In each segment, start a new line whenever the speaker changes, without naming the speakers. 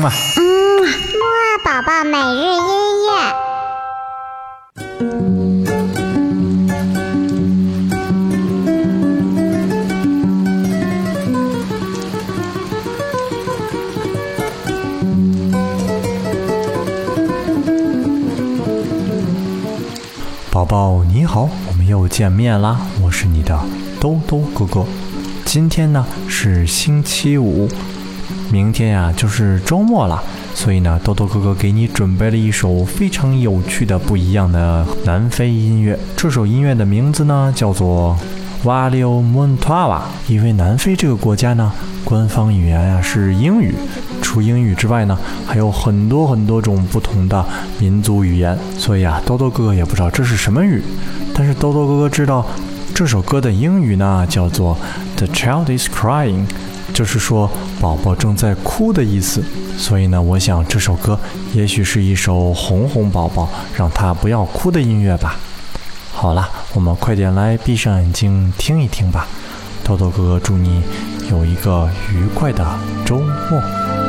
嗯啊，
嗯，木二宝宝每日音乐。
宝宝你好，我们又见面啦！我是你的兜兜哥哥。今天呢是星期五，明天呀就是周末了，所以呢，豆豆哥哥给你准备了一首非常有趣的、不一样的南非音乐。这首音乐的名字呢叫做《Walio Montawa》。因为南非这个国家呢，官方语言呀是英语。除英语之外呢，还有很多很多种不同的民族语言，所以啊，豆豆哥哥也不知道这是什么语，但是豆豆哥哥知道这首歌的英语呢叫做 "The child is crying"，就是说宝宝正在哭的意思。所以呢，我想这首歌也许是一首哄哄宝宝，让他不要哭的音乐吧。好了，我们快点来闭上眼睛听一听吧。豆豆哥哥祝你有一个愉快的周末。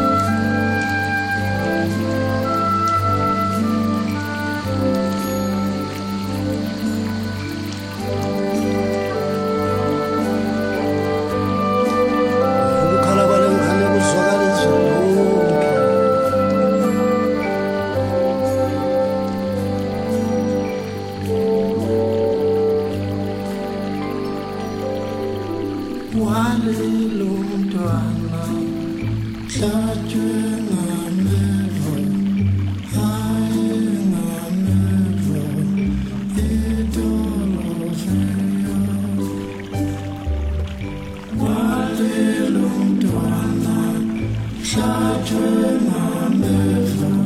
Children are never,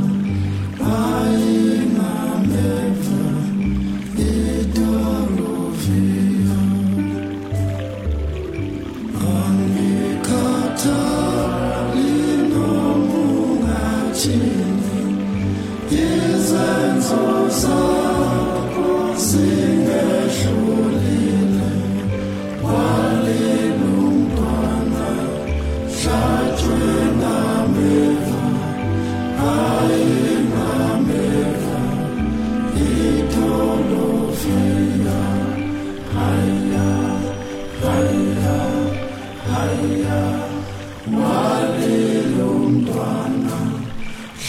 I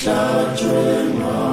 shall dream on.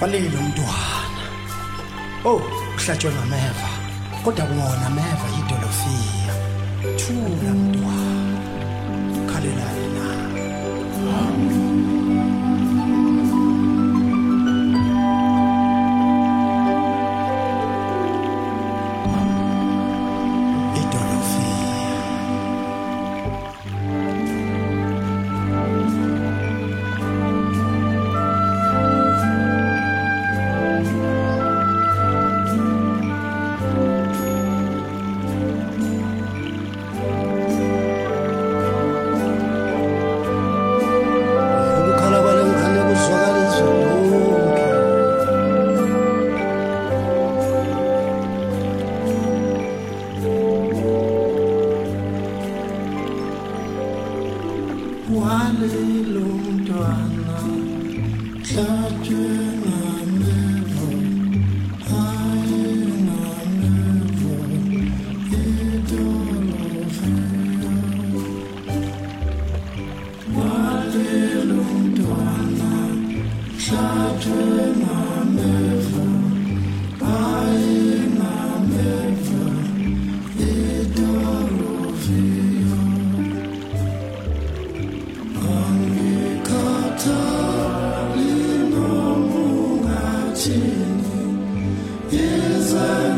walilo mntwana oh kuhlatshwe ngameva kodwa wona meva yidolofini.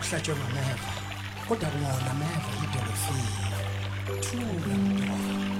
uhlatshwe ngameva kodwa kungona ameva idolofini. Thula mntwana.